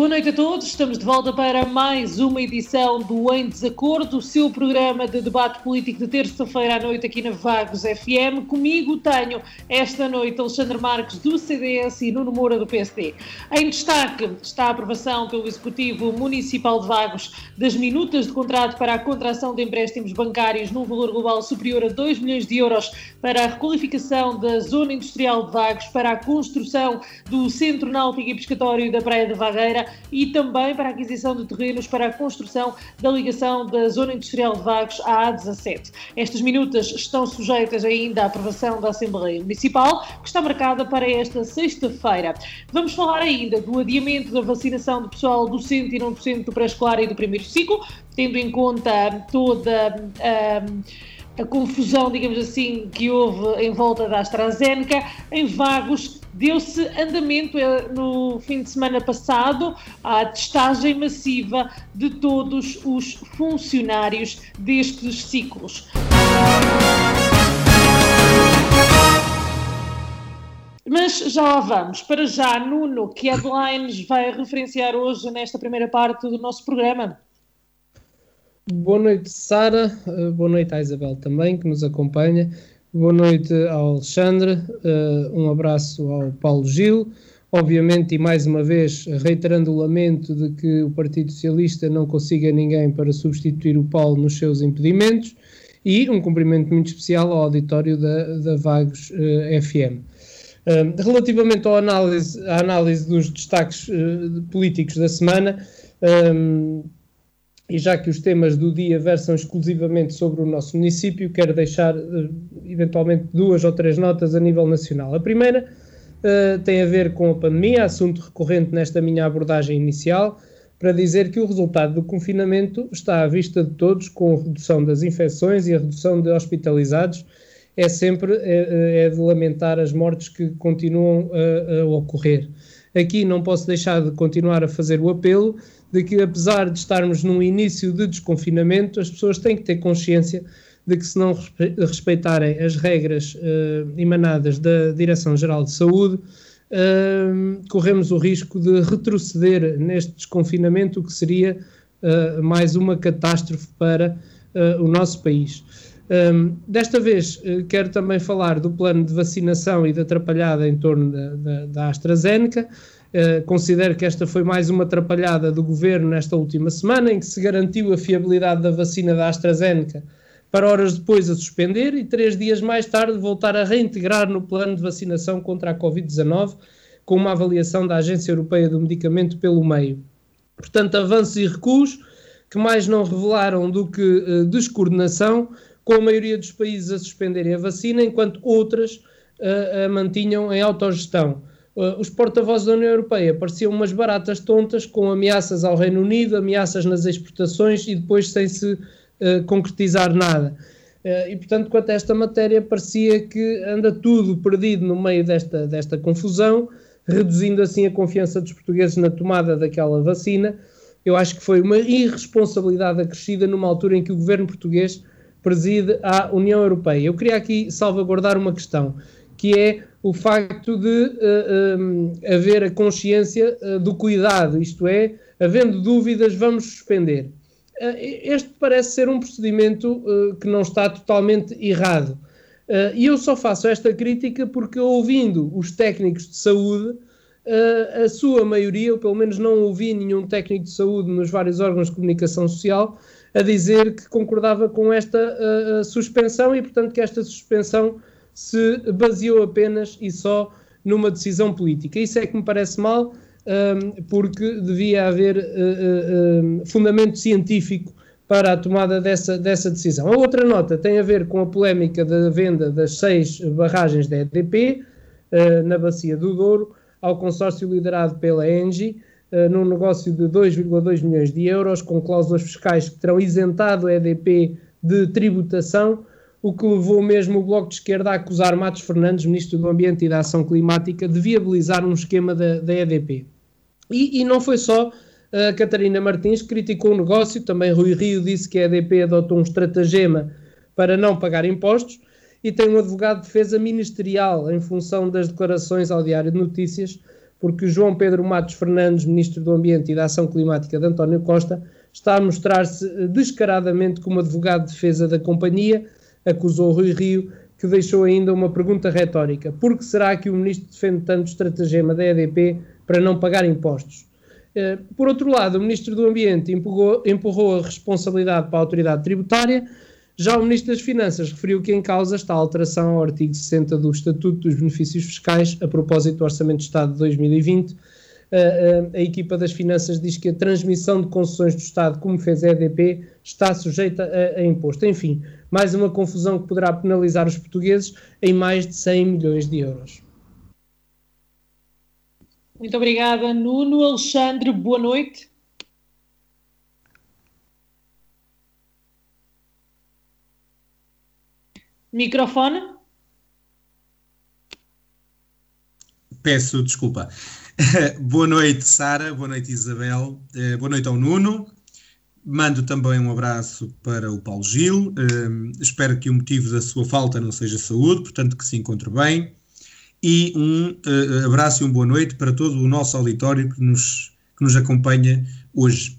Boa noite a todos, estamos de volta para mais uma edição do Em Desacordo, o seu programa de debate político de terça-feira à noite aqui na Vagos FM. Comigo tenho esta noite Alexandre Marques do CDS e Nuno Moura do PSD. Em destaque está a aprovação pelo Executivo Municipal de Vagos das minutas de contrato para a contração de empréstimos bancários num valor global superior a 2 milhões de euros para a requalificação da zona industrial de Vagos, para a construção do Centro Náutico e Pescatório da Praia de Vagueira e também para a aquisição de terrenos para a construção da ligação da Zona Industrial de Vagos à A17. Estas minutas estão sujeitas ainda à aprovação da Assembleia Municipal, que está marcada para esta sexta-feira. Vamos falar ainda do adiamento da vacinação do pessoal docente e não do pré-escolar e do primeiro ciclo, tendo em conta toda a. a confusão, digamos assim, que houve em volta da AstraZeneca, em Vagos Deu-se andamento eh, no fim de semana passado à testagem massiva de todos os funcionários destes ciclos. Mas já lá vamos. Para já, Nuno, que headlines vai referenciar hoje nesta primeira parte do nosso programa? Boa noite, Sara. Eh, boa noite à Isabel também, que nos acompanha. Boa noite ao Alexandre, uh, um abraço ao Paulo Gil. Obviamente, e mais uma vez, reiterando o lamento de que o Partido Socialista não consiga ninguém para substituir o Paulo nos seus impedimentos, e um cumprimento muito especial ao auditório da, da Vagos eh, FM. Eh, relativamente à análise, à análise dos destaques políticos da semana, e já que os temas do dia versam exclusivamente sobre o nosso município, quero deixar uh, eventualmente duas ou três notas a nível nacional. A primeira uh, tem a ver com a pandemia, assunto recorrente nesta minha abordagem inicial, para dizer que o resultado do confinamento está à vista de todos, com a redução das infecções e a redução de hospitalizados. É sempre é, é de lamentar as mortes que continuam a, a ocorrer. Aqui não posso deixar de continuar a fazer o apelo de que, apesar de estarmos num início de desconfinamento, as pessoas têm que ter consciência de que, se não respeitarem as regras uh, emanadas da Direção-Geral de Saúde, uh, corremos o risco de retroceder neste desconfinamento, o que seria uh, mais uma catástrofe para o nosso país. Um, desta vez quero também falar do plano de vacinação e da atrapalhada em torno da, da, da AstraZeneca. Uh, considero que esta foi mais uma atrapalhada do governo nesta última semana, em que se garantiu a fiabilidade da vacina da AstraZeneca para horas depois a suspender e três dias mais tarde voltar a reintegrar no plano de vacinação contra a Covid-19, com uma avaliação da Agência Europeia do Medicamento pelo meio. Portanto, avanços e recuos que mais não revelaram do que uh, descoordenação, com a maioria dos países a suspenderem a vacina, enquanto outras uh, a mantinham em autogestão os porta-vozes da União Europeia pareciam umas baratas tontas com ameaças ao Reino Unido, ameaças nas exportações e depois sem se uh, concretizar nada. Uh, e, portanto, quanto a esta matéria, parecia que anda tudo perdido no meio desta, desta confusão, reduzindo assim a confiança dos portugueses na tomada daquela vacina. Eu acho que foi uma irresponsabilidade acrescida numa altura em que o governo português preside a União Europeia. Eu queria aqui salvaguardar uma questão, que é o facto de uh, eh, um, eh, haver a consciência uh, do cuidado, isto é, havendo dúvidas, vamos suspender. Uh, este parece ser um procedimento que não está totalmente errado. e eu só faço esta crítica porque, ouvindo os técnicos de saúde, a sua maioria, eu pelo menos não ouvi nenhum técnico de saúde nos vários órgãos de comunicação social, a dizer que concordava com esta suspensão e, portanto, que esta suspensão se baseou apenas e só numa decisão política. Isso é que me parece mal, porque devia haver uh, uh, fundamento científico para a tomada dessa, dessa decisão. A outra nota tem a ver com a polémica da venda das seis barragens da EDP uh, na Bacia do Douro ao consórcio liderado pela Engie, num negócio de 2,2 milhões de euros, com cláusulas fiscais que terão isentado a EDP de tributação, o que levou mesmo o Bloco de Esquerda a acusar Matos Fernandes, Ministro do Ambiente e da Ação Climática, de viabilizar um esquema da, da EDP. E, e, não foi só a Catarina Martins que criticou o negócio, também Rui Rio disse que a EDP adotou um estratagema para não pagar impostos e tem um advogado de defesa ministerial em função das declarações ao Diário de Notícias, porque João Pedro Matos Fernandes, Ministro do Ambiente e da Ação Climática de António Costa, está a mostrar-se descaradamente como advogado de defesa da companhia, acusou Rui Rio, que deixou ainda uma pergunta retórica: por que será que o Ministro defende tanto o estratagema da EDP para não pagar impostos? Eh, por outro lado, o Ministro do Ambiente empurrou, empurrou a responsabilidade para a autoridade tributária, já o Ministro das Finanças referiu que em causa está a alteração ao artigo 60 do Estatuto dos Benefícios Fiscais, a propósito do Orçamento de Estado de 2020. A, a, a equipa das Finanças diz que a transmissão de concessões do Estado, como fez a EDP, está sujeita a, a imposto. Enfim, mais uma confusão que poderá penalizar os portugueses em mais de 100 milhões de euros. Muito obrigada, Nuno. Alexandre, boa noite. Microfone. Peço desculpa. boa noite, Sara. Boa noite, Isabel. Uh, boa noite ao Nuno. Mando também um abraço para o Paulo Gil. Uh, espero que o motivo da sua falta não seja saúde, portanto, que se encontre bem. E um uh, abraço e uma boa noite para todo o nosso auditório que nos, que nos acompanha hoje.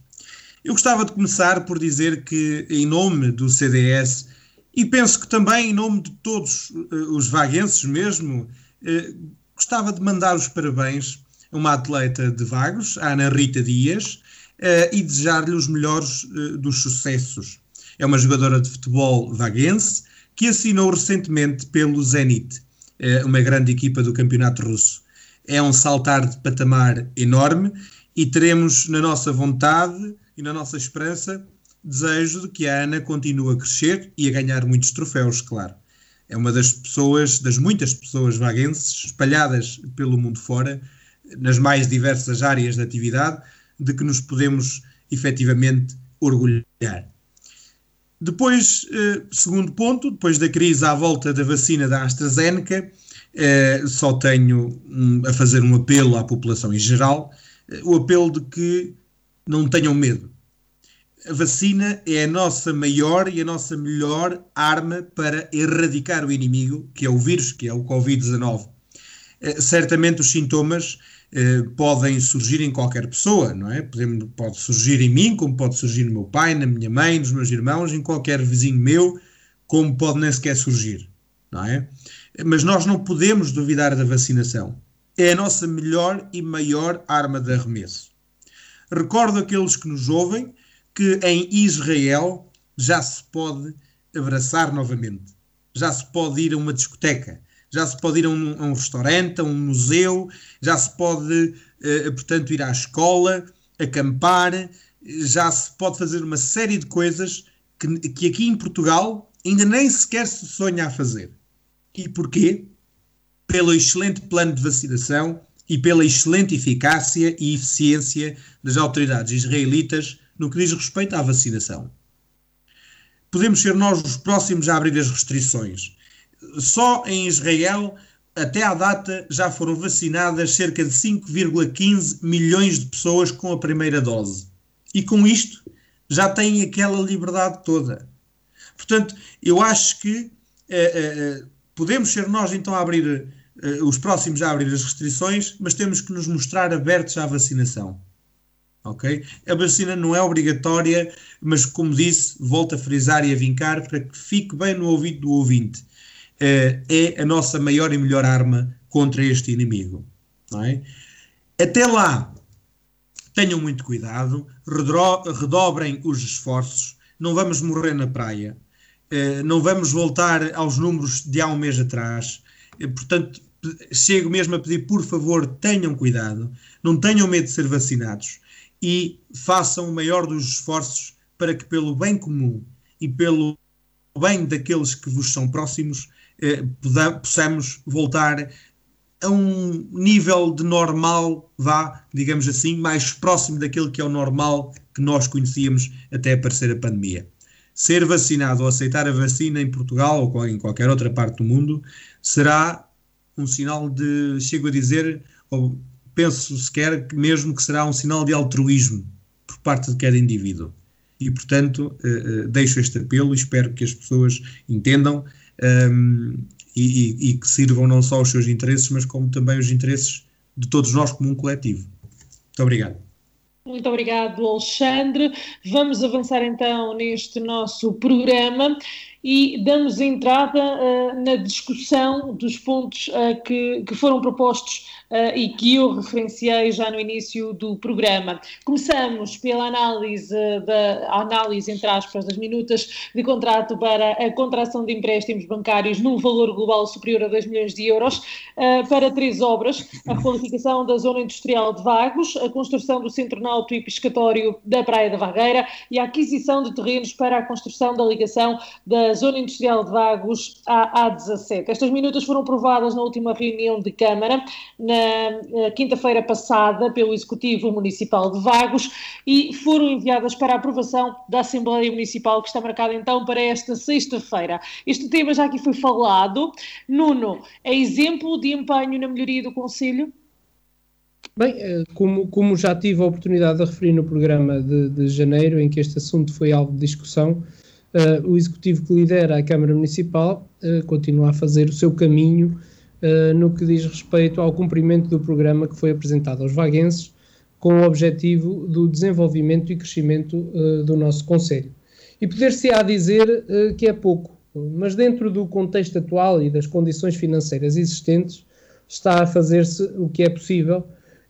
Eu gostava de começar por dizer que, em nome do CDS, e penso que também em nome de todos uh, os vaguenses mesmo, uh, gostava de mandar os parabéns a uma atleta de Vagos, a Ana Rita Dias, e desejar-lhe os melhores dos sucessos. É uma jogadora de futebol vaguense que assinou recentemente pelo Zenit, uma grande equipa do campeonato russo. É um saltar de patamar enorme e teremos na nossa vontade e na nossa esperança desejo de que a Ana continue a crescer e a ganhar muitos troféus, claro. É uma das pessoas, das muitas pessoas vaguenses espalhadas pelo mundo fora, nas mais diversas áreas de atividade, de que nos podemos efetivamente orgulhar. Depois, eh, segundo ponto, depois da crise à volta da vacina da AstraZeneca, eh, só tenho a fazer um apelo à população em geral, eh, o apelo de que não tenham medo a vacina é a nossa maior e a nossa melhor arma para erradicar o inimigo, que é o vírus, que é o Covid-19. Eh, certamente os sintomas eh, podem surgir em qualquer pessoa, não é? Podemos, pode surgir em mim, como pode surgir no meu pai, na minha mãe, nos meus irmãos, em qualquer vizinho meu, como pode nem sequer surgir, não é? Mas nós não podemos duvidar da vacinação. É a nossa melhor e maior arma de arremesso. Recordo aqueles que nos ouvem que em Israel já se pode abraçar novamente, já se pode ir a uma discoteca, já se pode ir a um, a um restaurante, a um museu, já se pode, uh, portanto, ir à escola, acampar, já se pode fazer uma série de coisas que, que aqui em Portugal ainda nem sequer se sonha a fazer. E porquê? Pelo excelente plano de vacinação e pela excelente eficácia e eficiência das autoridades israelitas no que diz respeito à vacinação. Podemos ser nós os próximos a abrir as restrições. Só em Israel, até à data, já foram vacinadas cerca de 5,15 milhões de pessoas com a primeira dose. E com isto, já têm aquela liberdade toda. Portanto, eu acho que eh, eh, podemos ser nós então a abrir, eh, os próximos a abrir as restrições, mas temos que nos mostrar abertos à vacinação ok? A vacina não é obrigatória, mas como disse, volto a frisar e a vincar para que fique bem no ouvido do ouvinte. Uh, é a nossa maior e melhor arma contra este inimigo. É? Até lá, tenham muito cuidado, redobrem os esforços, não vamos morrer na praia, uh, não vamos voltar aos números de há um mês atrás. Uh, portanto, chego mesmo a pedir, por favor, tenham cuidado, não tenham medo de ser vacinados e façam o maior dos esforços para que, pelo bem comum e pelo bem daqueles que vos são próximos, eh, possamos voltar a um nível de normal, vá, digamos assim, mais próximo daquele que é o normal que nós conhecíamos até aparecer a pandemia. Ser vacinado ou aceitar a vacina em Portugal ou em qualquer outra parte do mundo será um sinal de, chego a dizer, ou penso sequer mesmo que será um sinal de altruísmo por parte de cada indivíduo. E, portanto, uh, uh, deixo este apelo e espero que as pessoas entendam um, e, e, que sirvam não só os seus interesses, mas como também os interesses de todos nós como um coletivo. Muito obrigado. Muito obrigado, Alexandre. Vamos avançar então neste nosso programa e damos entrada uh, na discussão dos pontos uh, que, que, foram propostos uh, e que eu referenciei já no início do programa. Começamos pela análise, da, análise, entre aspas, das minutas de contrato para a contração de empréstimos bancários num valor global superior a 2 milhões de euros para três obras, a qualificação da zona industrial de Vagos, a construção do centro náutico e pescatório da Praia da Vagueira e a aquisição de terrenos para a construção da ligação da Zona Industrial de Vagos à A17. Estas minutas foram aprovadas na última reunião de Câmara, na quinta-feira passada, pelo Executivo Municipal de Vagos e foram enviadas para aprovação da Assembleia Municipal, que está marcada então para esta sexta-feira. Este tema já aqui foi falado. Nuno, é exemplo de empenho na melhoria do Conselho? Bem, eh, como, como já tive a oportunidade de referir no programa de, de janeiro, em que este assunto foi alvo de discussão, Uh, o executivo que lidera a Câmara Municipal uh, continua a fazer o seu caminho uh, no que diz respeito ao cumprimento do programa que foi apresentado aos vaguenses, com o objetivo do desenvolvimento e crescimento do nosso Conselho. E poder-se-á dizer que é pouco, mas dentro do contexto atual e das condições financeiras existentes, está a fazer-se o que é possível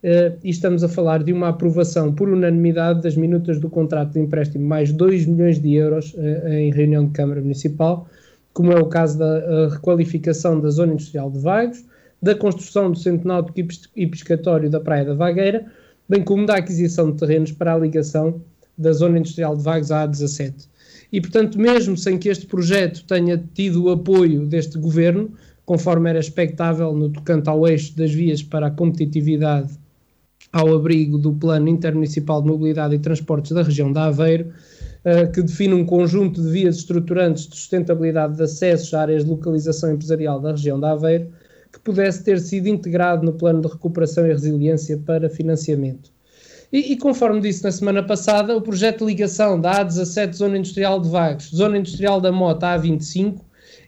Uh, e estamos a falar de uma aprovação por unanimidade das minutas do contrato de empréstimo mais 2 milhões de euros uh, em reunião de Câmara Municipal, como é o caso da requalificação da zona industrial de Vagos, da construção do centro náutico e pescatório da Praia da Vagueira, bem como da aquisição de terrenos para a ligação da zona industrial de Vagos à A17. E, portanto, mesmo sem que este projeto tenha tido o apoio deste governo, conforme era expectável no tocante ao eixo das vias para a competitividade ao abrigo do Plano Intermunicipal de Mobilidade e Transportes da região da Aveiro, uh, que define um conjunto de vias estruturantes de sustentabilidade de acessos a áreas de localização empresarial da região da Aveiro, que pudesse ter sido integrado no Plano de Recuperação e Resiliência para financiamento. E, e, conforme disse na semana passada, o projeto de ligação da A17 Zona Industrial de Vagos, Zona Industrial da Mota A25,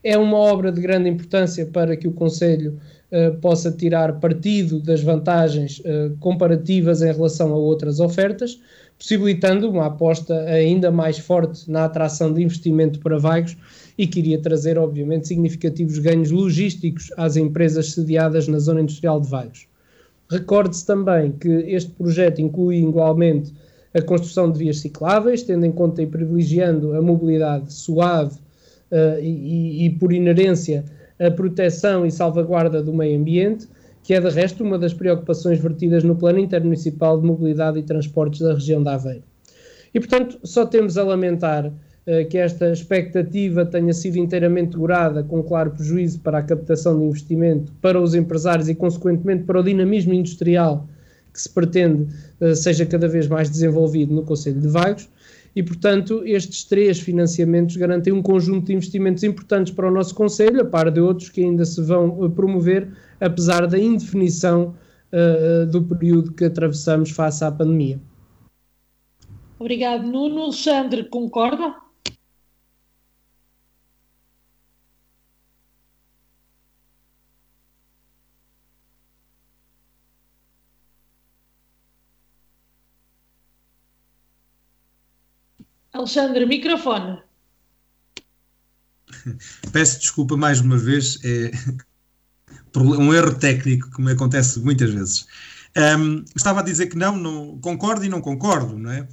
é uma obra de grande importância para que o Conselho eh, possa tirar partido das vantagens uh, comparativas em relação a outras ofertas, possibilitando uma aposta ainda mais forte na atração de investimento para Vagos e que iria trazer, obviamente, significativos ganhos logísticos às empresas sediadas na zona industrial de Vagos. Recorde-se também que este projeto inclui igualmente a construção de vias cicláveis, tendo em conta e privilegiando a mobilidade suave uh, e, e, por inerência, a proteção e salvaguarda do meio ambiente, que é de resto uma das preocupações vertidas no Plano Intermunicipal de Mobilidade e Transportes da região da Aveiro. E, portanto, só temos a lamentar uh, que esta expectativa tenha sido inteiramente gorada, com claro prejuízo para a captação de investimento para os empresários e, consequentemente, para o dinamismo industrial que se pretende uh, seja cada vez mais desenvolvido no Conselho de Vagos e, portanto, estes três financiamentos garantem um conjunto de investimentos importantes para o nosso Conselho, a par de outros que ainda se vão eh, promover, apesar da indefinição uh, do período que atravessamos face à pandemia. Obrigado, Nuno. Alexandre, concorda? Alexandre, microfone. Peço desculpa mais uma vez, é um erro técnico, como acontece muitas vezes. Um, estava a dizer que não, não concordo e não concordo, não é?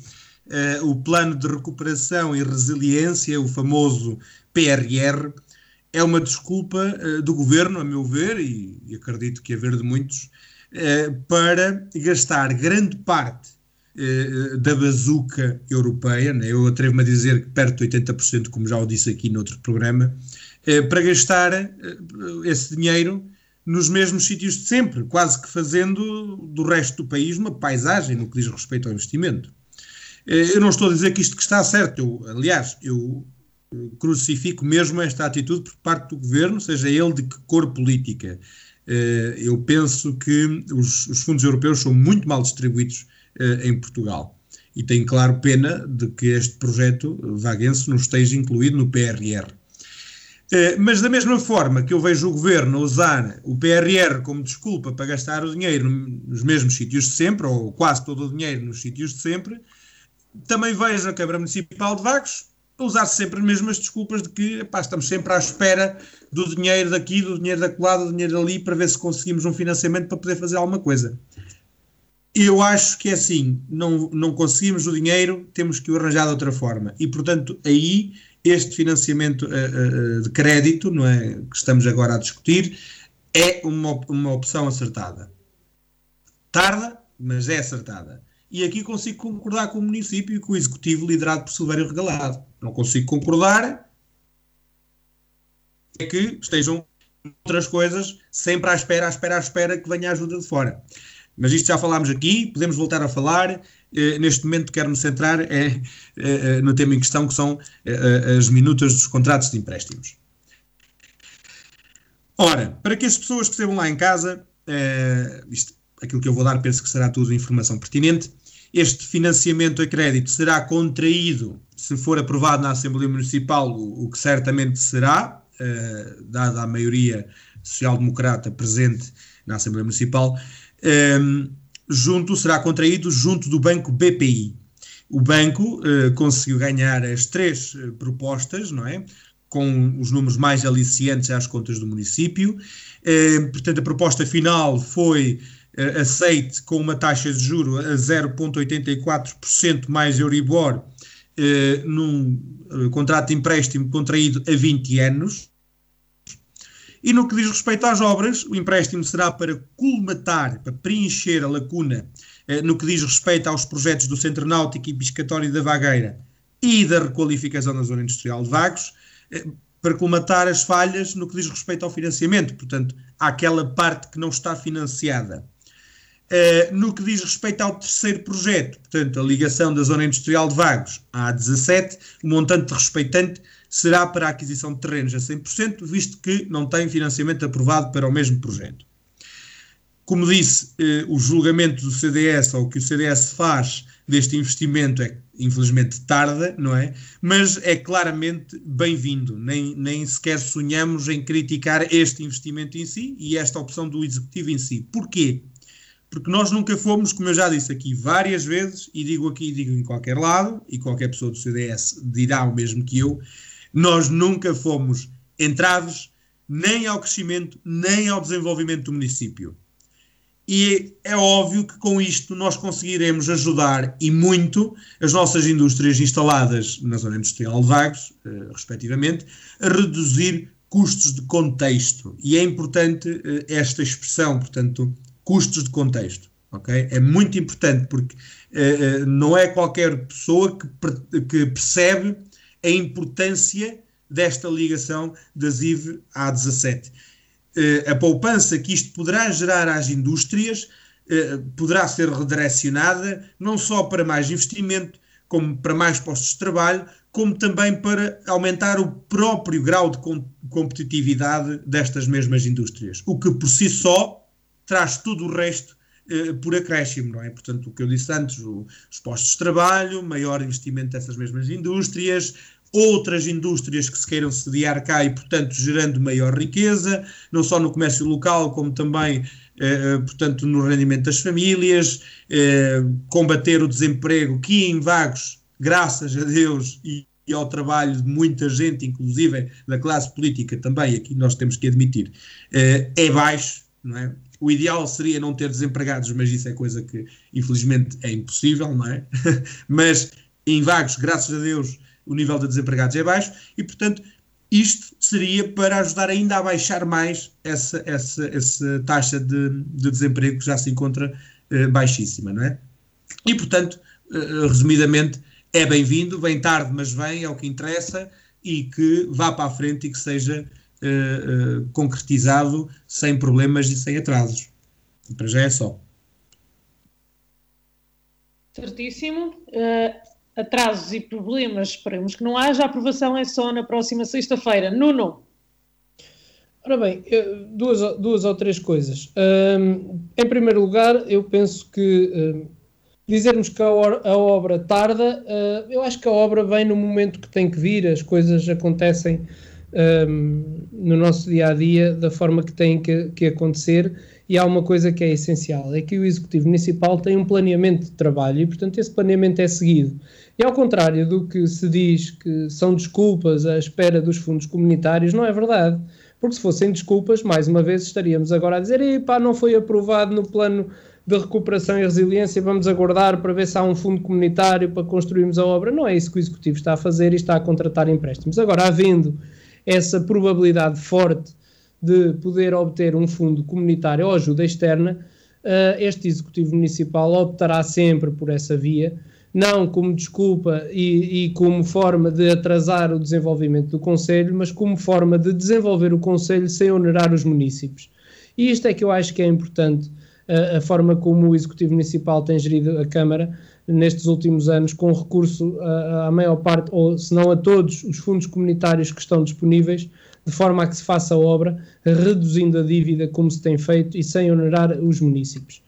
Uh, o plano de recuperação e resiliência, o famoso PRR, é uma desculpa uh, do governo, a meu ver, e, e acredito que haver de muitos, uh, para gastar grande parte da bazuca europeia, né? eu atrevo-me a dizer que perto de 80%, como já o disse aqui noutro programa, eh, para gastar eh, esse dinheiro nos mesmos sítios de sempre, quase que fazendo do resto do país uma paisagem no que diz respeito ao investimento. Eh, eu não estou a dizer que isto que está certo, eu, aliás, eu eh, crucifico mesmo esta atitude por parte do governo, seja ele de que cor política. Eh, eu penso que os, os fundos europeus são muito mal distribuídos em Portugal e tenho, claro, pena de que este projeto vaguense não esteja incluído no PRR. Mas da mesma forma que eu vejo o governo usar o PRR como desculpa para gastar o dinheiro nos mesmos sítios de sempre, ou quase todo o dinheiro nos sítios de sempre, também vejo a Câmara Municipal de Vagos usar sempre as mesmas desculpas de que estamos sempre à espera do dinheiro daqui, do dinheiro da colada, do dinheiro dali, para ver se conseguimos um financiamento para poder fazer alguma coisa. Eu acho que é assim, não, não conseguimos o dinheiro, temos que o arranjar de outra forma. E, portanto, aí este financiamento uh, uh, de crédito, não é, que estamos agora a discutir, é uma, uma opção acertada. Tarda, mas é acertada. E aqui consigo concordar com o município e com o executivo liderado por Silvério Regalado. Não consigo concordar é que estejam outras coisas sempre à espera, à espera, à espera que venha a ajuda de fora. Mas isto já falámos aqui, podemos voltar a falar. Eh, neste momento quero-me centrar é, no tema em questão, que são as minutas dos contratos de empréstimos. Ora, para que as pessoas percebam lá em casa, isto, aquilo que eu vou dar penso que será tudo informação pertinente, este financiamento a crédito será contraído se for aprovado na Assembleia Municipal, o, o que certamente será, dada a maioria social-democrata presente na Assembleia Municipal, um, ehm, junto, será contraído junto do banco BPI. O banco uh, conseguiu ganhar as três uh, propostas, não é? Com os números mais aliciantes às contas do município. Uh, portanto, a proposta final foi uh, aceite com uma taxa de juro a 0,84% mais Euribor num contrato de empréstimo contraído a 20 anos. E no que diz respeito às obras, o empréstimo será para colmatar, para preencher a lacuna no que diz respeito aos projetos do Centro Náutico e Piscatório da Vagueira e da requalificação da Zona Industrial de Vagos, para colmatar as falhas no que diz respeito ao financiamento. Portanto, há aquela parte que não está financiada. Uh, no que diz respeito ao terceiro projeto, portanto, a ligação da zona industrial de Vagos à 17, o montante respeitante será para a aquisição de terrenos a 100%, visto que não tem financiamento aprovado para o mesmo projeto. Como disse, uh, o julgamento do CDS, ou o que o CDS faz deste investimento, é infelizmente tarda, não é? Mas é claramente bem-vindo. Nem, nem sequer sonhamos em criticar este investimento em si e esta opção do executivo em si. Porquê? porque nós nunca fomos, como eu já disse aqui várias vezes, e digo aqui e digo em qualquer lado, e qualquer pessoa do CDS dirá o mesmo que eu, nós nunca fomos entraves nem ao crescimento, nem ao desenvolvimento do município. E é óbvio que com isto nós conseguiremos ajudar e muito as nossas indústrias instaladas na zona industrial de Vagos, eh, respectivamente, a reduzir custos de contexto. E é importante eh, esta expressão, portanto, custos de contexto. Okay? É muito importante porque uh, não é qualquer pessoa que, que percebe a importância desta ligação das IV à 17. Uh, a poupança que isto poderá gerar às indústrias uh, poderá ser redirecionada não só para mais investimento, como para mais postos de trabalho, como também para aumentar o próprio grau de com competitividade destas mesmas indústrias, o que por si só traz tudo o resto eh, por acréscimo, não é? Portanto, o que eu disse antes, os postos de trabalho, maior investimento dessas mesmas indústrias, outras indústrias que se queiram sediar cá e, portanto, gerando maior riqueza, não só no comércio local, como também, eh, portanto, no rendimento das famílias, eh, combater o desemprego que em Vagos, graças a Deus e, e ao trabalho de muita gente, inclusive da classe política também, aqui nós temos que admitir, eh, é baixo, não é? O ideal seria não ter desempregados, mas isso é coisa que infelizmente é impossível, não é? mas em vagos, graças a Deus, o nível de desempregados é baixo e, portanto, isto seria para ajudar ainda a baixar mais essa, essa, essa taxa de, de desemprego que já se encontra eh, baixíssima, não é? E, portanto, eh, resumidamente, é bem-vindo, vem tarde, mas vem, é o que interessa, e que vá para a frente e que seja uh, concretizado sem problemas e sem atrasos. Para já é só. Certíssimo. atrasos e problemas, esperemos que não haja. A aprovação é só na próxima sexta-feira. Nuno. Ora bem, duas, duas ou três coisas. Um, em primeiro lugar, eu penso que um, dizermos que a, a obra tarda, uh, eu acho que a obra vem no momento que tem que vir, as coisas acontecem um, no nosso dia a dia da forma que têm que, que, acontecer. E há uma coisa que é essencial: é que o Executivo Municipal tem um planeamento de trabalho e, portanto, esse planeamento é seguido. E ao contrário do que se diz que são desculpas à espera dos fundos comunitários, não é verdade porque se fossem desculpas, mais uma vez estaríamos agora a dizer: epá, não foi aprovado no plano de recuperação e resiliência, vamos aguardar para ver se há um fundo comunitário para construirmos a obra. Não é isso que o Executivo está a fazer e está a contratar empréstimos. Agora, havendo essa probabilidade forte de poder obter um fundo comunitário ou ajuda externa, uh, este Executivo Municipal optará sempre por essa via não como desculpa e, e, como forma de atrasar o desenvolvimento do Conselho, mas como forma de desenvolver o Conselho sem onerar os municípios. E isto é que eu acho que é importante, a, a forma como o Executivo Municipal tem gerido a Câmara nestes últimos anos, com recurso à maior parte, ou se não a todos, os fundos comunitários que estão disponíveis, de forma a que se faça a obra, reduzindo a dívida como se tem feito e sem onerar os municípios.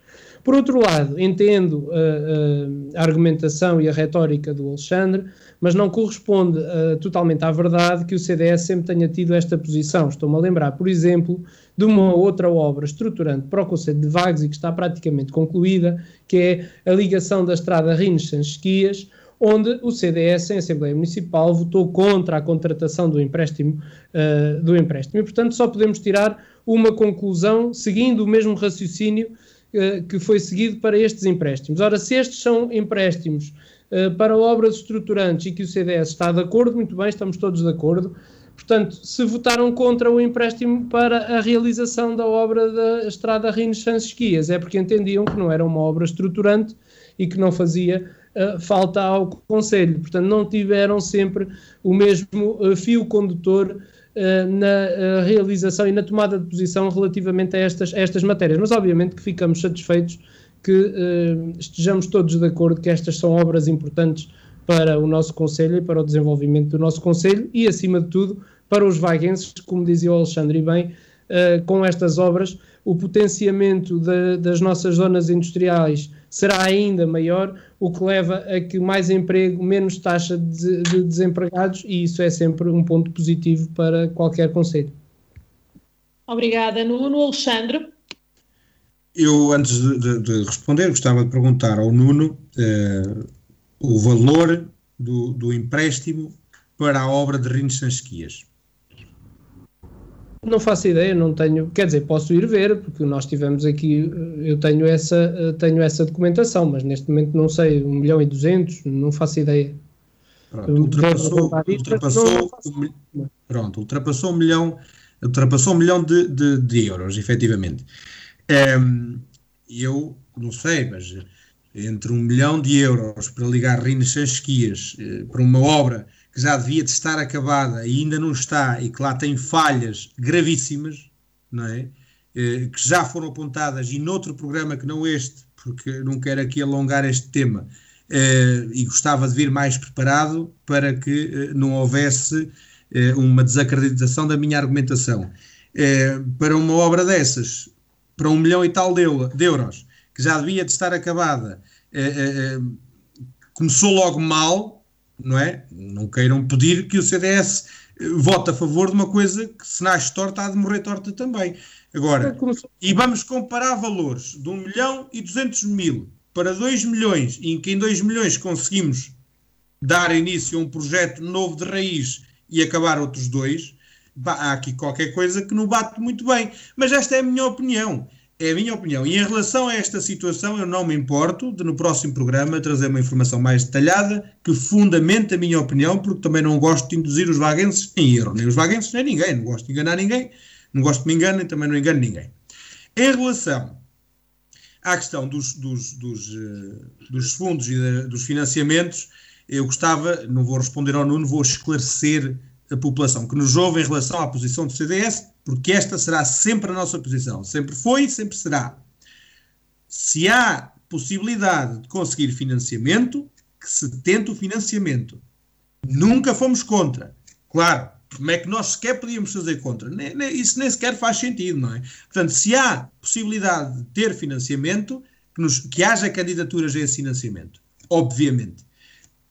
Por outro lado, entendo a, uh, uh, a argumentação e a retórica do Alexandre, mas não corresponde uh, totalmente à verdade que o CDS sempre tenha tido esta posição. Estou-me a lembrar, por exemplo, de uma outra obra estruturante para o Conselho de Vagos e que está praticamente concluída, que é a ligação da estrada Rines-Sansquias, onde o CDS, em Assembleia Municipal, votou contra a contratação do empréstimo, uh, do empréstimo. E, portanto, só podemos tirar uma conclusão, seguindo o mesmo raciocínio eh, que foi seguido para estes empréstimos. Ora, se estes são empréstimos uh, para obras estruturantes e que o CDS está de acordo, muito bem, estamos todos de acordo. Portanto, se votaram contra o empréstimo para a realização da obra da Estrada Rinos Sansquias, é porque entendiam que não era uma obra estruturante e que não fazia uh, falta ao Conselho. Portanto, não tiveram sempre o mesmo uh, fio condutor eh, na realização e na tomada de posição relativamente a estas, a estas matérias. Mas, obviamente, que ficamos satisfeitos que uh, estejamos todos de acordo que estas são obras importantes para o nosso Conselho e para o desenvolvimento do nosso Conselho e, acima de tudo, para os vaguenses, como dizia o Alexandre e bem, uh, com estas obras, o potenciamento de, das nossas zonas industriais será ainda maior, o que leva a que mais emprego, menos taxa de, de desempregados, e isso é sempre um ponto positivo para qualquer conselho. Obrigada, Nuno. Alexandre? Eu, antes de, de, de, responder, gostava de perguntar ao Nuno eh, o valor do, do empréstimo para a obra de Rines Sansquias. Não faço ideia, não tenho, quer dizer, posso ir ver, porque nós tivemos aqui, eu tenho essa, tenho essa documentação, mas neste momento não sei, um milhão e duzentos, não faço ideia. Pronto, ultrapassou, ultrapassou, não, pronto, ultrapassou um milhão, ultrapassou um milhão de, de, de euros, efetivamente. Um, eu não sei, mas entre um milhão de euros para ligar Rines Sanchias eh, para uma obra que já devia de estar acabada e ainda não está e que lá tem falhas gravíssimas, não é? Eh, que já foram apontadas e noutro programa que não este, porque não quero aqui alongar este tema, eh, e gostava de vir mais preparado para que não houvesse uma desacreditação da minha argumentação. para uma obra dessas, para um milhão e tal de, euros, que já devia de estar acabada, começou logo mal, não é? Não queiram pedir que o CDS eh, vote a favor de uma coisa que se nasce torta há de morrer torta também. Agora, e vamos comparar valores de 1 milhão e 200 mil para 2 milhões, em que em 2 milhões conseguimos dar início a um projeto novo de raiz e acabar outros dois, há aqui qualquer coisa que não bate muito bem. Mas esta é a minha opinião. É a minha opinião. E em relação a esta situação, eu não me importo de no próximo programa trazer uma informação mais detalhada que fundamente a minha opinião, porque também não gosto de induzir os vaguenses em erro. Nem os vaguenses, nem ninguém. Não gosto de enganar ninguém. Não gosto de me enganar, também não engano ninguém. Em relação à questão dos, dos, dos, uh, dos fundos e dos financiamentos, eu gostava, não vou responder ao Nuno, vou esclarecer a população que nos ouve em relação à posição do CDS, porque esta será sempre a nossa posição. Sempre foi e sempre será. Se há possibilidade de conseguir financiamento, que se tente o financiamento. Nunca fomos contra. Claro, como é que nós sequer podíamos fazer contra? Nem, nem, isso nem sequer faz sentido, não é? Portanto, se há possibilidade de ter financiamento, que, nos, que haja candidaturas a esse financiamento, obviamente.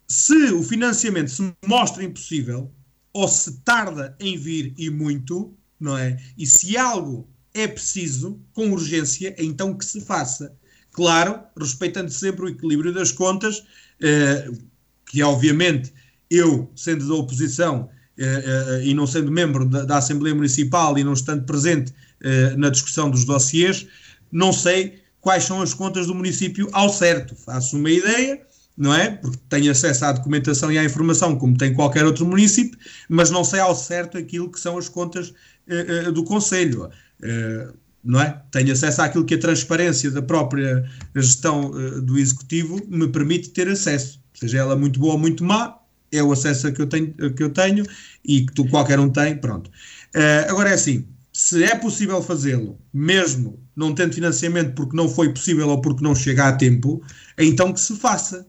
Se o financiamento se mostra impossível, ou se tarda em vir e muito, não é? E se algo é preciso, com urgência, então que se faça. Claro, respeitando sempre o equilíbrio das contas, eh, que obviamente eu, sendo da oposição, uh, uh, e não sendo membro da, da, Assembleia Municipal e não estando presente na discussão dos dossiers, não sei quais são as contas do município ao certo. Faço uma ideia, não é? Porque tenho acesso à documentação e à informação, como tem qualquer outro município, mas não sei ao certo aquilo que são as contas do Conselho. não é? Tenho acesso àquilo que a transparência da própria gestão do Executivo me permite ter acesso, seja ela muito boa ou muito má, é o acesso que eu tenho, que eu tenho e que tu, qualquer um tem, pronto. Agora é assim, se é possível fazê-lo, mesmo não tendo financiamento porque não foi possível ou porque não chega a tempo, então que se faça.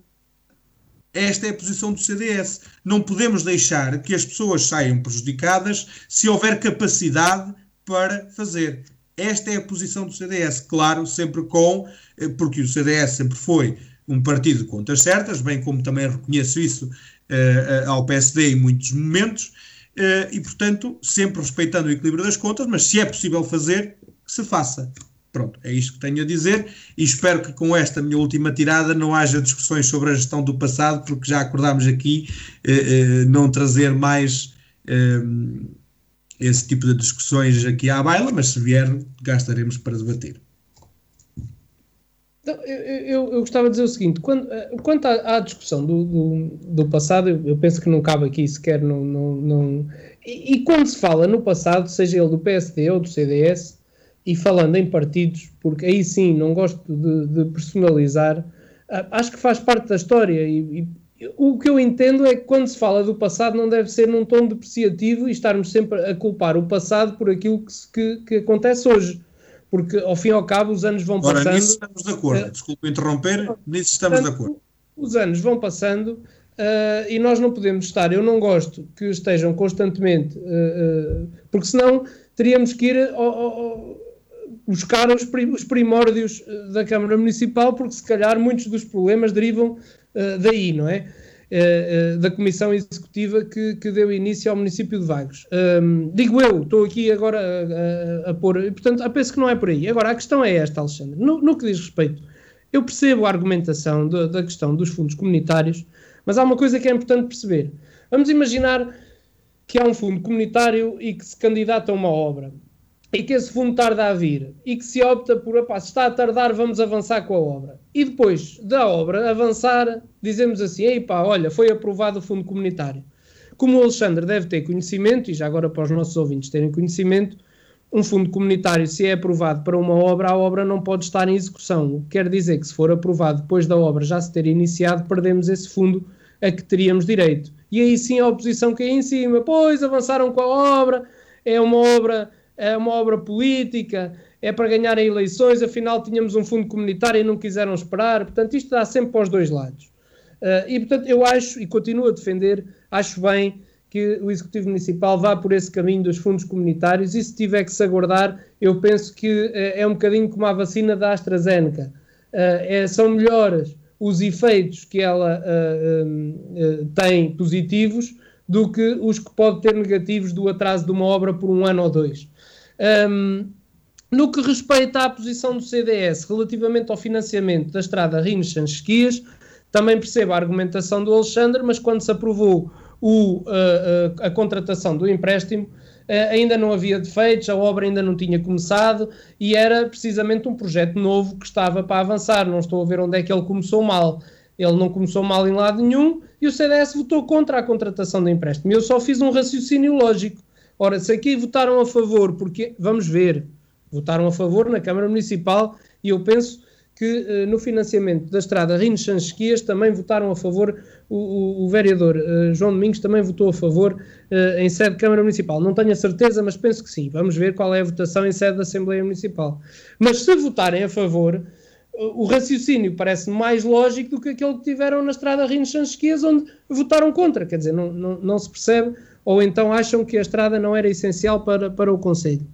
Esta é a posição do CDS. Não podemos deixar que as pessoas saiam prejudicadas se houver capacidade para fazer. Esta é a posição do CDS, claro, sempre com, eh, porque o CDS sempre foi um partido de contas certas, bem como também reconheço isso uh, ao PSD em muitos momentos, uh, e portanto, sempre respeitando o equilíbrio das contas, mas se é possível fazer, se faça. Pronto, é isto que tenho a dizer e espero que com esta minha última tirada não haja discussões sobre a gestão do passado, porque já acordámos aqui uh, não trazer mais esse tipo de discussões aqui à baila, mas se vier, gastaremos para debater. Então, eu, eu, eu, gostava de dizer o seguinte: quando, eh, quanto à, à discussão do, do, do passado, eu, eu, penso que não cabe aqui sequer. Não, não, não... E, e, quando se fala no passado, seja ele do PSD ou do CDS, e falando em partidos, porque aí sim não gosto de, de personalizar, acho que faz parte da história. E, e, o que eu entendo é que quando se fala do passado, não deve ser num tom depreciativo e estarmos sempre a culpar o passado por aquilo que, que, que acontece hoje porque ao fim e ao cabo os anos vão Ora, passando. Nisso estamos de acordo, uh, desculpe interromper, nisso estamos portanto, de acordo. Os anos vão passando uh, e nós não podemos estar, eu não gosto que estejam constantemente, uh, porque senão teríamos que ir ao, ao, buscar os, os primórdios da Câmara Municipal, porque se calhar muitos dos problemas derivam daí, não é? uh, da Comissão Executiva que, que, deu início ao município de Vagos. Digo eu, estou aqui agora a, a, a pôr, portanto, penso que não é por aí. Agora, a questão é esta, Alexandre, no, no que diz respeito, eu percebo a argumentação de, da questão dos fundos comunitários, mas há uma coisa que é importante perceber. Vamos imaginar que há um fundo comunitário e que se candidata a uma obra e que esse fundo tarda a vir e que se opta por, opá, se está a tardar, vamos avançar com a obra. E depois da obra avançar, dizemos assim: ei pá, olha, foi aprovado o fundo comunitário. Como o Alexandre deve ter conhecimento, e já agora para os nossos ouvintes terem conhecimento, um fundo comunitário, se é aprovado para uma obra, a obra não pode estar em execução. O que quer dizer que se for aprovado depois da obra já se ter iniciado, perdemos esse fundo a que teríamos direito. E aí sim a oposição cai em cima, pois avançaram com a obra, é uma obra é uma obra política, é para ganhar eleições, afinal tínhamos um fundo comunitário e não quiseram esperar. Portanto, isto dá sempre para os dois lados. Uh, e, portanto, eu acho e continuo a defender, acho bem que o Executivo Municipal vá por esse caminho dos fundos comunitários e se tiver que se aguardar, eu penso que uh, é um bocadinho como a vacina da AstraZeneca. Uh, é, são melhores os efeitos que ela tem positivos do que os que pode ter negativos do atraso de uma obra por um ano ou dois. Um, no que respeita à posição do CDS relativamente ao financiamento da estrada Rinchen-Esquias, também percebo a argumentação do Alexandre, mas quando se aprovou o, uh, a contratação do empréstimo, uh, ainda não havia defeitos, a obra ainda não tinha começado e era precisamente um projeto novo que estava para avançar. Não estou a ver onde é que ele começou mal. Ele não começou mal em lado nenhum e o CDS votou contra a contratação do empréstimo. Eu só fiz um raciocínio lógico. Ora, se aqui votaram a favor, porque, vamos ver, votaram a favor na Câmara Municipal e eu penso que uh, no financiamento da estrada Rinos-Sanches também votaram a favor, o, o, o vereador uh, João Domingos também votou a favor uh, em sede de Câmara Municipal. Não tenho a certeza, mas penso que sim. Vamos ver qual é a votação em sede da Assembleia Municipal. Mas se votarem a favor, o raciocínio parece mais lógico do que aquele que tiveram na estrada Rinos-Sanches onde votaram contra. Quer dizer, não, não, não se percebe, ou então acham que a estrada não era essencial para, para o Conselho.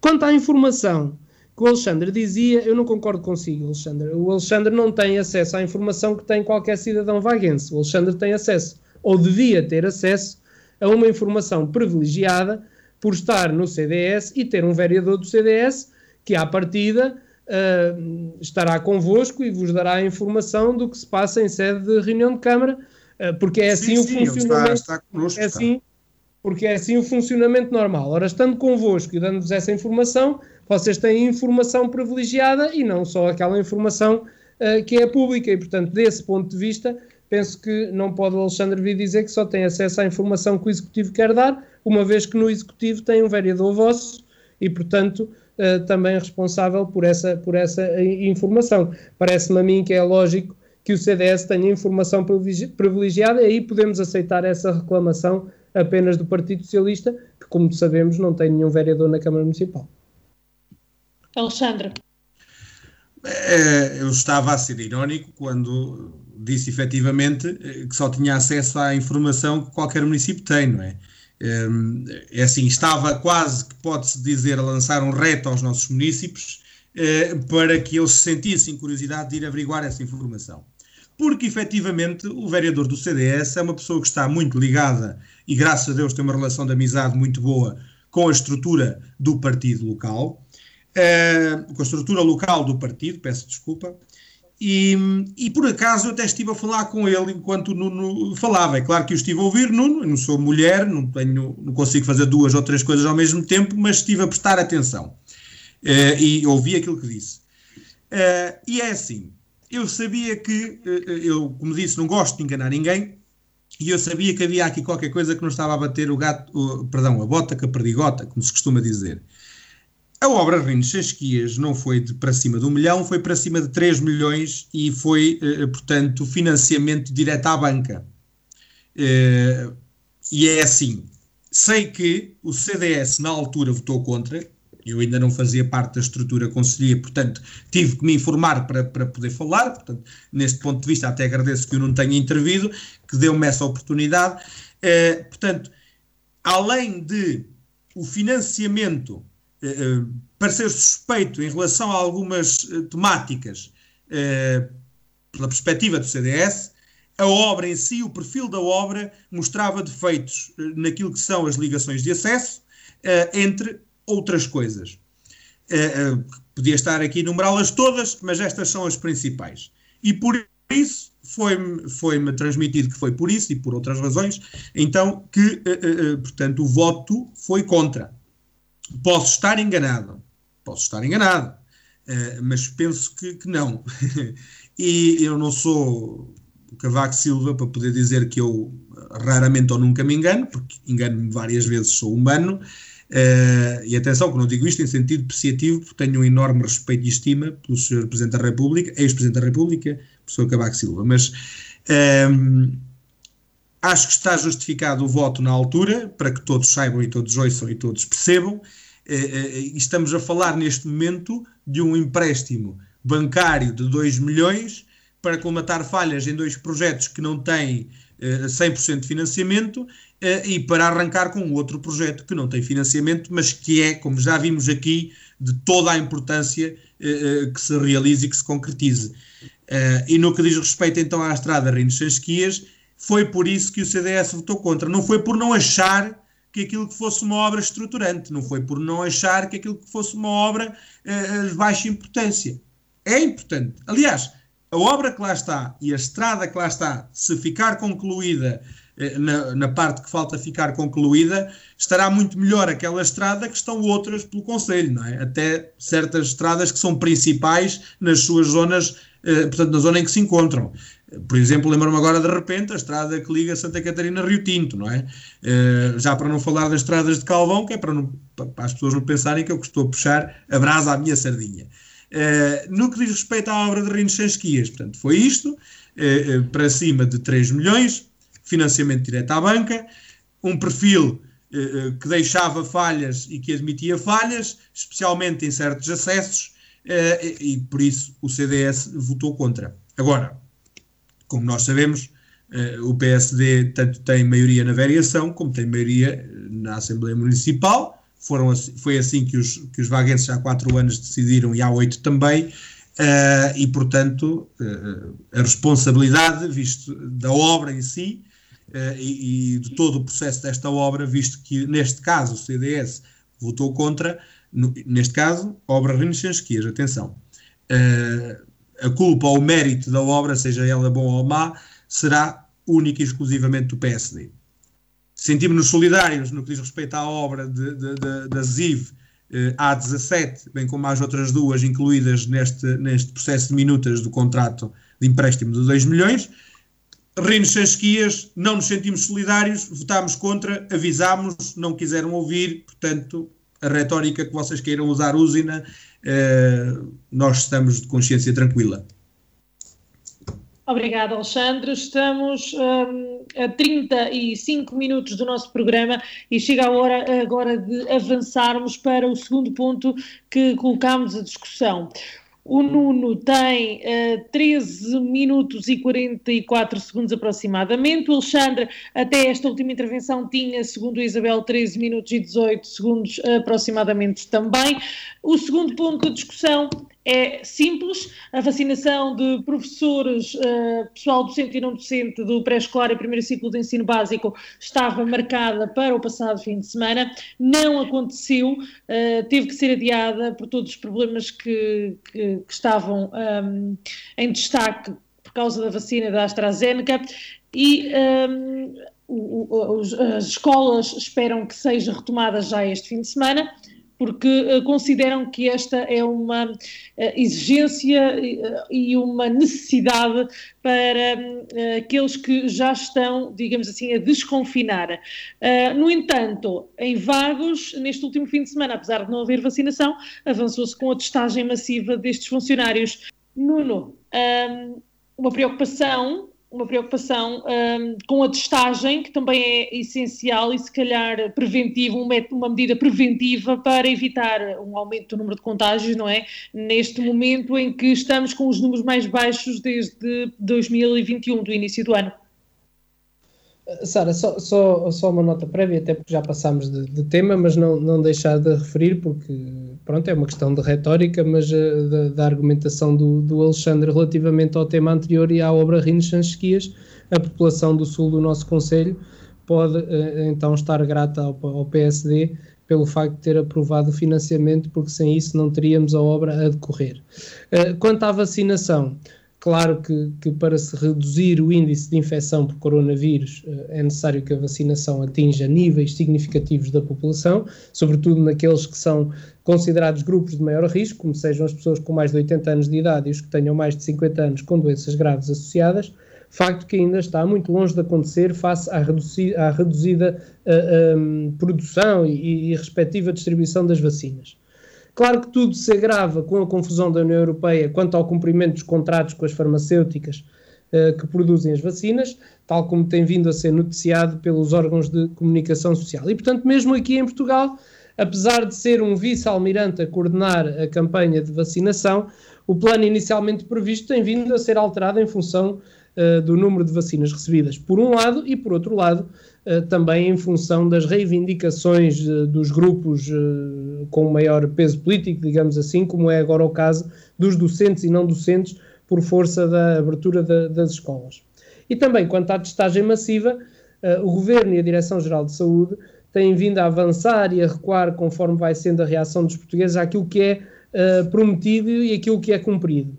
Quanto à informação que o Alexandre dizia, eu não concordo consigo, Alexandre. O Alexandre não tem acesso à informação que tem qualquer cidadão vaguense. O Alexandre tem acesso, ou devia ter acesso, a uma informação privilegiada por estar no CDS e ter um vereador do CDS que, à partida, uh, estará convosco e vos dará a informação do que se passa em sede de reunião de Câmara, uh, porque é assim sim, o sim, funcionamento. Está, está connosco, é assim, porque é assim o funcionamento normal. Ora, estando convosco e dando-vos essa informação, vocês têm informação privilegiada e não só aquela informação uh, que é pública. E, portanto, desse ponto de vista, penso que não pode o Alexandre vir dizer que só tem acesso à informação que o Executivo quer dar, uma vez que no Executivo tem um vereador vosso e, portanto, uh, também responsável por essa, por essa informação. Parece-me a mim que é lógico que o CDS tenha informação privilegiada e aí podemos aceitar essa reclamação apenas do Partido Socialista, que, como sabemos, não tem nenhum vereador na Câmara Municipal. Alexandre. É, eu estava a ser irónico quando disse efetivamente eh, que só tinha acesso à informação que qualquer município tem, não é? É, é assim, estava quase que pode-se dizer a lançar um reto aos nossos municípios eh, para que eles sentissem curiosidade de ir averiguar essa informação. Porque efetivamente o vereador do CDS é uma pessoa que está muito ligada e graças a Deus tem uma relação de amizade muito boa com a estrutura do partido local uh, com a estrutura local do partido, peço desculpa, e, e, por acaso eu até estive a falar com ele enquanto o Nuno falava. É claro que eu estive a ouvir Nuno, eu não sou mulher, não, tenho, não consigo fazer duas ou três coisas ao mesmo tempo, mas estive a prestar atenção uh, e ouvi aquilo que disse. Uh, e é assim, eu sabia que, uh, eu, como disse, não gosto de enganar ninguém, e eu sabia que havia aqui qualquer coisa que não estava a bater o gato, o, perdão, a bota com a perdigota, como se costuma dizer. A obra Reinos Chasquias não foi de para cima de um milhão, foi para cima de 3 milhões e foi, eh, portanto, financiamento direto à banca. Eh, e é assim. Sei que o CDS na altura votou contra, eu ainda não fazia parte da estrutura conselhia, portanto, tive que me informar para, para poder falar. Portanto, neste ponto de vista, até agradeço que eu não tenha intervido, que deu-me essa oportunidade. Eh, portanto, além de o financiamento para ser suspeito em relação a algumas eh, temáticas pela perspectiva do CDS, a obra em si, o perfil da obra, mostrava defeitos naquilo que são as ligações de acesso, entre outras coisas. Podia estar aqui enumerá-las todas, mas estas são as principais. E por isso foi-me foi transmitido que foi por isso e por outras razões, então que, portanto, o voto foi contra. Posso estar enganado, posso estar enganado, uh, mas penso que, que não. e eu não sou Cavaco Silva para poder dizer que eu raramente ou nunca me engano, porque engano-me várias vezes, sou humano. Uh, e atenção que não digo isto em sentido depreciativo, porque tenho um enorme respeito e estima pelo Sr. Presidente da República, ex-Presidente da República, professor Cavaco Silva. Mas uh, acho que está justificado o voto na altura, para que todos saibam e todos ouçam e todos percebam. Eh, eh, estamos a falar neste momento de um empréstimo bancário de 2 milhões para colmatar falhas em dois projetos que não têm 100% eh, de financiamento e para arrancar com outro projeto que não tem financiamento, mas que é, como já vimos aqui, de toda a importância que se realize e que se concretize. E no que diz respeito então à estrada Reinos-Sanchias, foi por isso que o CDS votou contra. Não foi por não achar que aquilo que fosse uma obra estruturante, não foi por não achar que aquilo que fosse uma obra de baixa importância. É importante. Aliás, a obra que lá está e a estrada que lá está, se ficar concluída uh, na, na, parte que falta ficar concluída, estará muito melhor aquela estrada que estão outras pelo Conselho, não é? Até certas estradas que são principais nas suas zonas, uh, portanto, na zona em que se encontram. Por exemplo, lembro-me agora de repente a estrada que liga Santa Catarina a Rio Tinto, não é? Uh, já para não falar das estradas de Calvão, que é para, não, para, as pessoas não pensarem que eu estou a puxar a brasa à minha sardinha. No que diz respeito à obra de Rinos Sansquias, portanto, foi isto, para cima de 3 milhões, financiamento direto à banca, um perfil que deixava falhas e que admitia falhas, especialmente em certos acessos, e por isso o CDS votou contra. Agora, como nós sabemos, o PSD tanto tem maioria na variação como tem maioria na Assembleia Municipal. Foram assim, foi assim que os, que os vaguenses há quatro anos decidiram e há oito também. Uh, e, portanto, uh, a responsabilidade visto, da obra em si e, e, de todo o processo desta obra, visto que, neste caso, o CDS votou contra, no, neste caso, obra Renascençquias, atenção. a culpa ou o mérito da obra, seja ela bom ou má, será única e exclusivamente do PSD. Sentimos-nos solidários no que diz respeito à obra da ZIV eh, A17, bem como as outras duas incluídas neste, neste processo de minutas do contrato de empréstimo de 2 milhões. Reinos Chasquias, não nos sentimos solidários, votámos contra, avisámos, não quiseram ouvir, portanto, a retórica que vocês queiram usar, usina, eh, nós estamos de consciência tranquila. Obrigada, Alexandre. Estamos um, a 35 minutos do nosso programa e chega a hora agora de avançarmos para o segundo ponto que colocámos a discussão. O Nuno tem uh, 13 minutos e 44 segundos aproximadamente. O Alexandre, até esta última intervenção, tinha, segundo a Isabel, 13 minutos e 18 segundos aproximadamente também. O segundo ponto da discussão é simples. A vacinação de professores, uh, pessoal docente e não docente do pré-escolar e primeiro ciclo de ensino básico estava marcada para o passado fim de semana. Não aconteceu, uh, teve que ser adiada por todos os problemas que, que, que estavam um, ehm, em destaque por causa da vacina da AstraZeneca e um, as escolas esperam que seja retomada já este fim de semana porque uh, consideram que esta é uma uh, exigência uh, e uma necessidade para aqueles que já estão, digamos assim, a desconfinar. no entanto, em Vagos, neste último fim de semana, apesar de não haver vacinação, avançou-se com a testagem massiva destes funcionários. Nuno, um, uma preocupação uma preocupação um, com a testagem, que também é essencial e se calhar preventiva, uma, uma medida preventiva para evitar um aumento do número de contágios, não é? Neste momento em que estamos com os números mais baixos desde 2021, do início do ano. Sara, só, só, só uma nota prévia, até porque já passámos de, de, tema, mas não, não deixar de referir, porque pronto, é uma questão de retórica, mas uh, da, da, argumentação do, do, Alexandre relativamente ao tema anterior e à obra Rinos Sanchesquias, a população do sul do nosso Conselho pode uh, então estar grata ao, ao, PSD pelo facto de ter aprovado o financiamento, porque sem isso não teríamos a obra a decorrer. Uh, quanto à vacinação, Claro que, que, para se reduzir o índice de infecção por coronavírus eh, é necessário que a vacinação atinja níveis significativos da população, sobretudo naqueles que são considerados grupos de maior risco, como sejam as pessoas com mais de 80 anos de idade e os que tenham mais de 50 anos com doenças graves associadas, facto que ainda está muito longe de acontecer face à, à reduzida uh, eh, um, ehm, produção e, e respectiva distribuição das vacinas. Claro que tudo se agrava com a confusão da União Europeia quanto ao cumprimento dos contratos com as farmacêuticas uh, que produzem as vacinas, tal como tem vindo a ser noticiado pelos órgãos de comunicação social. E, portanto, mesmo aqui em Portugal, apesar de ser um vice-almirante a coordenar a campanha de vacinação, o plano inicialmente previsto tem vindo a ser alterado em função uh, do número de vacinas recebidas, por um lado, e por outro lado, uh, também em função das reivindicações uh, dos grupos com maior peso político, digamos assim, como é agora o caso dos docentes e não docentes, por força da abertura da, das escolas. E também, quanto à testagem massiva, o Governo e a Direção-Geral de Saúde têm vindo a avançar e a recuar conforme vai sendo a reação dos portugueses àquilo que é prometido e aquilo que é cumprido.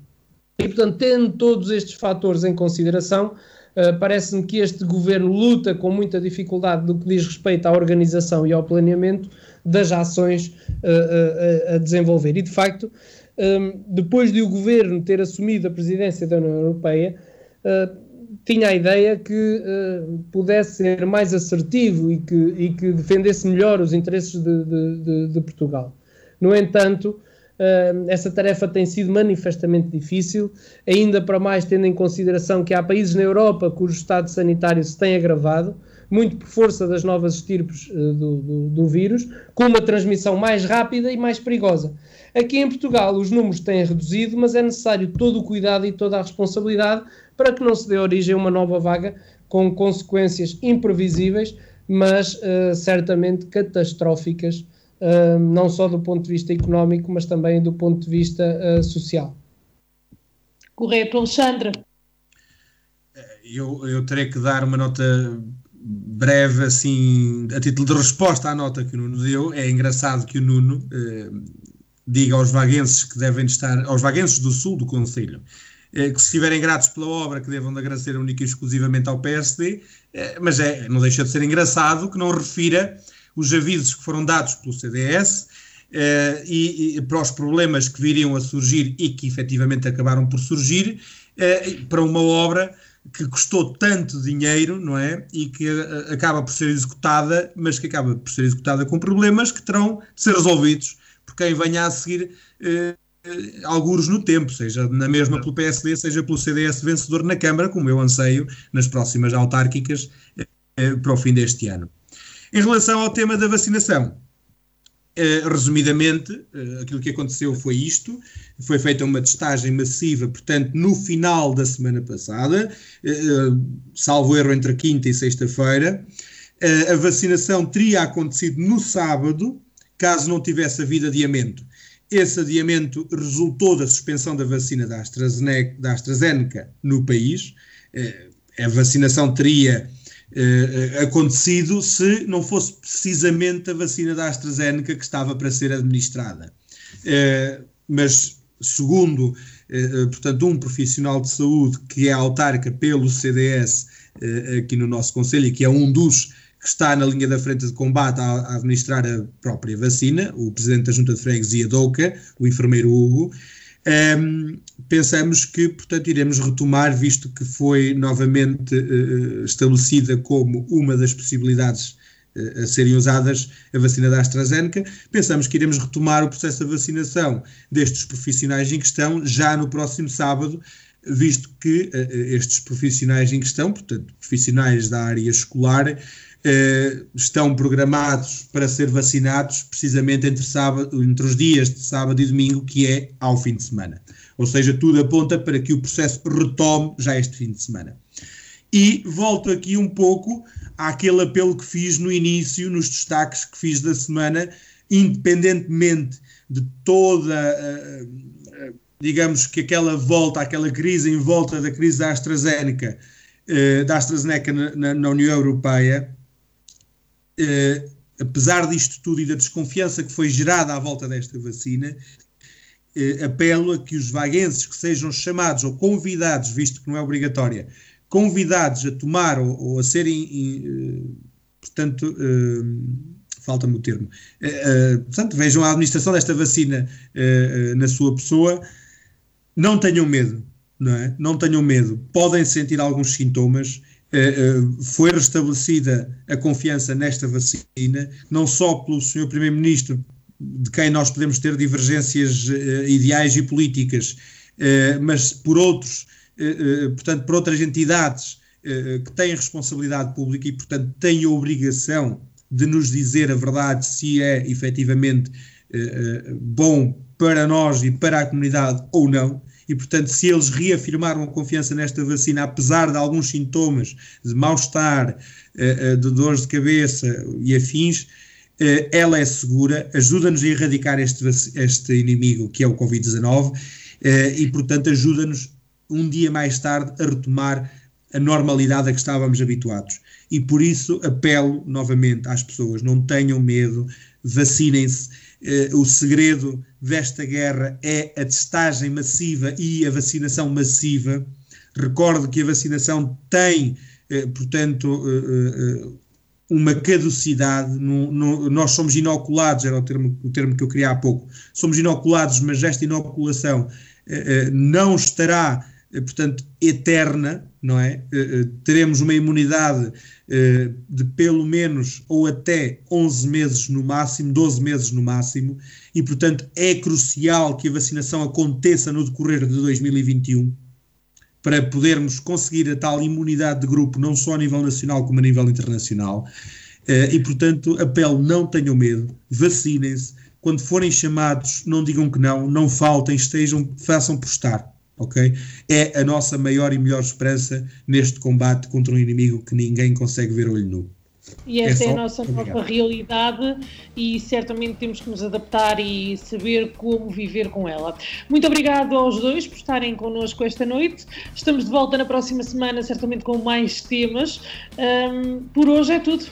E, portanto, tendo todos estes fatores em consideração, uh, parece-me que este governo luta com muita dificuldade do que diz respeito à organização e ao planeamento das ações uh, a desenvolver. E, de facto, um, depois de o governo ter assumido a presidência da União Europeia, tinha a ideia que pudesse ser mais assertivo e que, e que defendesse melhor os interesses de, de, de, de Portugal. No entanto, essa tarefa tem sido manifestamente difícil, ainda para mais tendo em consideração que há países na Europa cujo estado sanitário se tem agravado, muito por força das novas estirpes do, do, do vírus, com uma transmissão mais rápida e mais perigosa. Aqui em Portugal os números têm reduzido, mas é necessário todo o cuidado e toda a responsabilidade para que não se dê origem a uma nova vaga com consequências imprevisíveis, mas uh, certamente catastróficas, uh, não só do ponto de vista económico, mas também do ponto de vista uh, social. Correto, Alexandre. Eu, eu terei que dar uma nota breve, assim, a título de resposta à nota que o Nuno deu. É engraçado que o Nuno diga aos vaguenses que devem estar, aos vaguenses do sul do Conselho, eh, que se estiverem gratos pela obra, que devam de agradecer única e exclusivamente ao PSD, eh, mas é, não deixa de ser engraçado que não refira os avisos que foram dados pelo CDS eh, e, e, para os problemas que viriam a surgir e que efetivamente acabaram por surgir para uma obra que custou tanto dinheiro, não é? E que acaba por ser executada, mas que acaba por ser executada com problemas que terão de ser resolvidos por quem venha a seguir alguns no tempo, seja na mesma pelo PSD, seja pelo CDS vencedor na Câmara, como eu anseio nas próximas autárquicas para o fim deste ano. Em relação ao tema da vacinação, eh, resumidamente, eh, aquilo que aconteceu foi isto: foi feita uma testagem massiva, portanto, no final da semana passada, eh, salvo erro entre quinta e sexta-feira. a vacinação teria acontecido no sábado, caso não tivesse havido adiamento. Esse adiamento resultou da suspensão da vacina da AstraZeneca, da AstraZeneca no país. A vacinação teria eh, acontecido se não fosse precisamente a vacina da AstraZeneca que estava para ser administrada. Eh, mas, segundo, portanto, um profissional de saúde que é autarca pelo CDS aqui no nosso Conselho e que é um dos que está na linha da frente de combate a, administrar a própria vacina, o presidente da Junta de Freguesia DOCA, o enfermeiro Hugo. Um, pensamos que, portanto, iremos retomar, visto que foi novamente uh, estabelecida como uma das possibilidades uh, a serem usadas a vacina da AstraZeneca, pensamos que iremos retomar o processo de vacinação destes profissionais em questão já no próximo sábado, visto que uh, estes profissionais em questão, portanto, profissionais da área escolar, eh, estão programados para ser vacinados precisamente entre, sábado, entre os dias de sábado e domingo, que é ao fim de semana. Ou seja, tudo aponta para que o processo retome já este fim de semana. E volto aqui um pouco àquele apelo que fiz no início, nos destaques que fiz da semana, independentemente de toda, uh, uh, digamos que aquela volta, aquela crise em volta da crise da AstraZeneca, uh, da AstraZeneca na, na União Europeia, eh, apesar disto tudo e da desconfiança que foi gerada à volta desta vacina, eh, apelo a que os vaguenses que sejam chamados ou convidados, visto que não é obrigatória, convidados a tomar ou, ou a serem, eh, portanto, eh, falta-me o termo, portanto, vejam a administração desta vacina na sua pessoa, não tenham medo, não é? Não tenham medo. Podem sentir alguns sintomas, foi restabelecida a confiança nesta vacina, não só pelo Sr. Primeiro-Ministro, de quem nós podemos ter divergências uh, ideais e políticas, mas por outros, portanto, por outras entidades que têm responsabilidade pública e, portanto, têm a obrigação de nos dizer a verdade se é efetivamente bom para nós e para a comunidade ou não e, portanto, se eles reafirmaram a confiança nesta vacina, apesar de alguns sintomas de mal-estar, eh, eh, de dores de cabeça e afins, eh, ela é segura, ajuda-nos a erradicar este, este inimigo que é o Covid-19 e, portanto, ajuda-nos um dia mais tarde a retomar a normalidade a que estávamos habituados. E por isso apelo novamente às pessoas: não tenham medo, vacinem-se o segredo desta guerra é a testagem massiva e a vacinação massiva. Recordo que a vacinação tem, eh, portanto, eh, uma caducidade. Nós somos inoculados, era o termo, o termo que eu queria há pouco. Somos inoculados, mas esta inoculação não estará portanto, eterna, não é? Teremos uma imunidade de pelo menos ou até 11 meses no máximo, 12 meses no máximo, e, portanto, é crucial que a vacinação aconteça no decorrer de 2021 para podermos conseguir a tal imunidade de grupo, não só a nível nacional como a nível internacional. E, portanto, apelo: não tenham medo, vacinem-se. Quando forem chamados, não digam que não, não faltem, estejam, façam por estar ok? É a nossa maior e melhor esperança neste combate contra um inimigo que ninguém consegue ver olho nu. E esta é, é a nossa Obrigado. nova realidade e certamente temos que nos adaptar e saber como viver com ela. Muito obrigado aos dois por estarem connosco esta noite. Estamos de volta na próxima semana, certamente com mais temas. Um, por hoje é tudo.